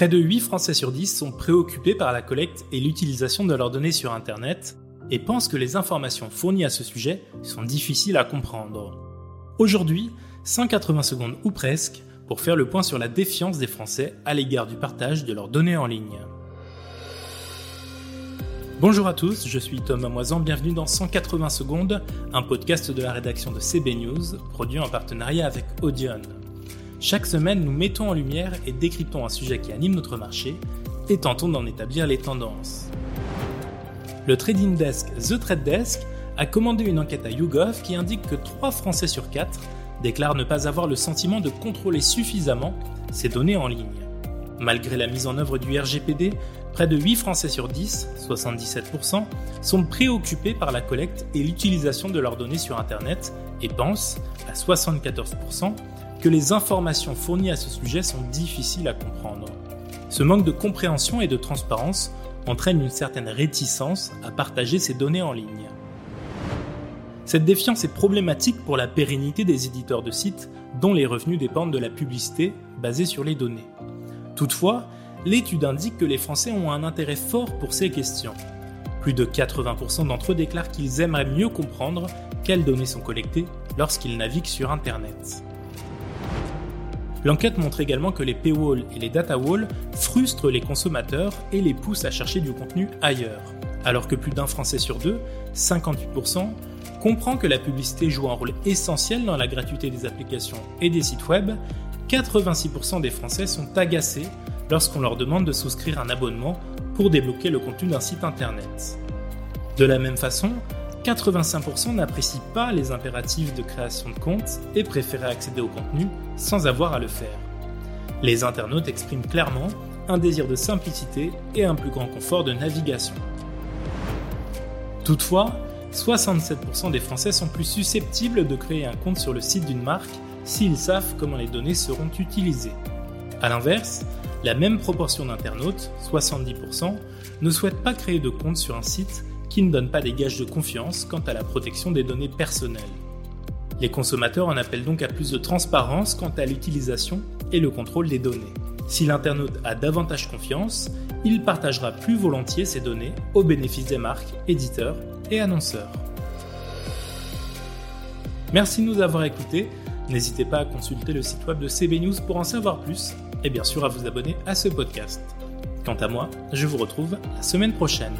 Près de 8 Français sur 10 sont préoccupés par la collecte et l'utilisation de leurs données sur Internet et pensent que les informations fournies à ce sujet sont difficiles à comprendre. Aujourd'hui, 180 secondes ou presque pour faire le point sur la défiance des Français à l'égard du partage de leurs données en ligne. Bonjour à tous, je suis Thomas Moisan, bienvenue dans 180 secondes, un podcast de la rédaction de CB News, produit en partenariat avec Audion. Chaque semaine, nous mettons en lumière et décryptons un sujet qui anime notre marché et tentons d'en établir les tendances. Le trading desk The Trade Desk a commandé une enquête à YouGov qui indique que 3 Français sur 4 déclarent ne pas avoir le sentiment de contrôler suffisamment ces données en ligne. Malgré la mise en œuvre du RGPD, près de 8 Français sur 10, 77%, sont préoccupés par la collecte et l'utilisation de leurs données sur Internet et pensent, à 74%, que les informations fournies à ce sujet sont difficiles à comprendre. Ce manque de compréhension et de transparence entraîne une certaine réticence à partager ces données en ligne. Cette défiance est problématique pour la pérennité des éditeurs de sites dont les revenus dépendent de la publicité basée sur les données. Toutefois, l'étude indique que les Français ont un intérêt fort pour ces questions. Plus de 80% d'entre eux déclarent qu'ils aimeraient mieux comprendre quelles données sont collectées lorsqu'ils naviguent sur Internet. L'enquête montre également que les paywalls et les data walls frustrent les consommateurs et les poussent à chercher du contenu ailleurs. Alors que plus d'un Français sur deux, 58%, comprend que la publicité joue un rôle essentiel dans la gratuité des applications et des sites web, 86% des Français sont agacés lorsqu'on leur demande de souscrire un abonnement pour débloquer le contenu d'un site internet. De la même façon, 85% n'apprécient pas les impératifs de création de compte et préfèrent accéder au contenu sans avoir à le faire. Les internautes expriment clairement un désir de simplicité et un plus grand confort de navigation. Toutefois, 67% des Français sont plus susceptibles de créer un compte sur le site d'une marque s'ils savent comment les données seront utilisées. A l'inverse, la même proportion d'internautes, 70%, ne souhaitent pas créer de compte sur un site qui ne donne pas des gages de confiance quant à la protection des données personnelles. Les consommateurs en appellent donc à plus de transparence quant à l'utilisation et le contrôle des données. Si l'internaute a davantage confiance, il partagera plus volontiers ces données au bénéfice des marques, éditeurs et annonceurs. Merci de nous avoir écoutés. N'hésitez pas à consulter le site web de CB News pour en savoir plus et bien sûr à vous abonner à ce podcast. Quant à moi, je vous retrouve la semaine prochaine.